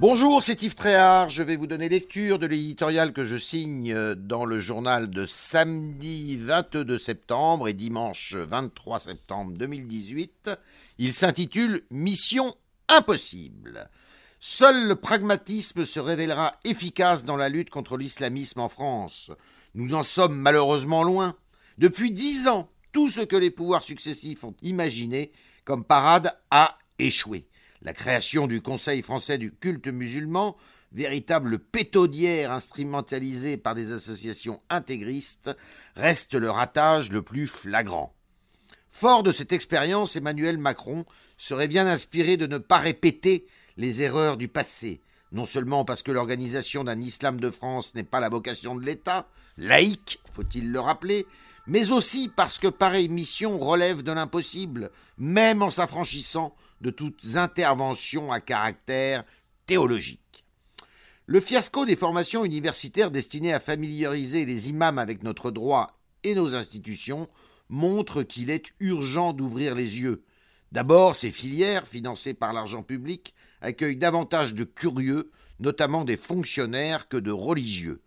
Bonjour, c'est Yves Tréhard. Je vais vous donner lecture de l'éditorial que je signe dans le journal de samedi 22 septembre et dimanche 23 septembre 2018. Il s'intitule Mission impossible. Seul le pragmatisme se révélera efficace dans la lutte contre l'islamisme en France. Nous en sommes malheureusement loin. Depuis dix ans, tout ce que les pouvoirs successifs ont imaginé comme parade a échoué la création du Conseil français du culte musulman, véritable pétaudière instrumentalisée par des associations intégristes, reste le ratage le plus flagrant. Fort de cette expérience, Emmanuel Macron serait bien inspiré de ne pas répéter les erreurs du passé, non seulement parce que l'organisation d'un islam de France n'est pas la vocation de l'État, laïque, faut-il le rappeler, mais aussi parce que pareille mission relève de l'impossible, même en s'affranchissant de toutes interventions à caractère théologique. Le fiasco des formations universitaires destinées à familiariser les imams avec notre droit et nos institutions montre qu'il est urgent d'ouvrir les yeux. D'abord, ces filières, financées par l'argent public, accueillent davantage de curieux, notamment des fonctionnaires, que de religieux.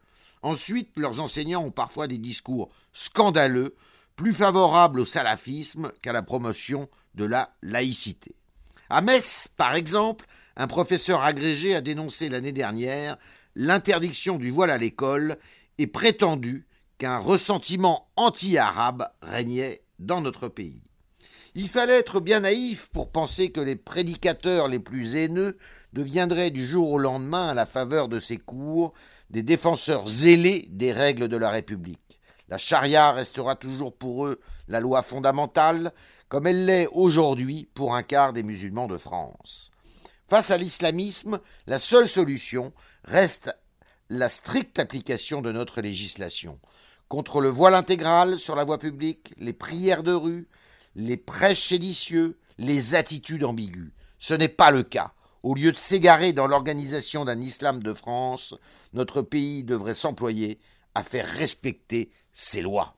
Ensuite, leurs enseignants ont parfois des discours scandaleux, plus favorables au salafisme qu'à la promotion de la laïcité. À Metz, par exemple, un professeur agrégé a dénoncé l'année dernière l'interdiction du voile à l'école et prétendu qu'un ressentiment anti-arabe régnait dans notre pays. Il fallait être bien naïf pour penser que les prédicateurs les plus haineux deviendraient du jour au lendemain, à la faveur de ces cours, des défenseurs zélés des règles de la République. La charia restera toujours pour eux la loi fondamentale, comme elle l'est aujourd'hui pour un quart des musulmans de France. Face à l'islamisme, la seule solution reste la stricte application de notre législation. Contre le voile intégral sur la voie publique, les prières de rue, les prêches séditieux, les attitudes ambiguës. Ce n'est pas le cas. Au lieu de s'égarer dans l'organisation d'un islam de France, notre pays devrait s'employer à faire respecter ses lois.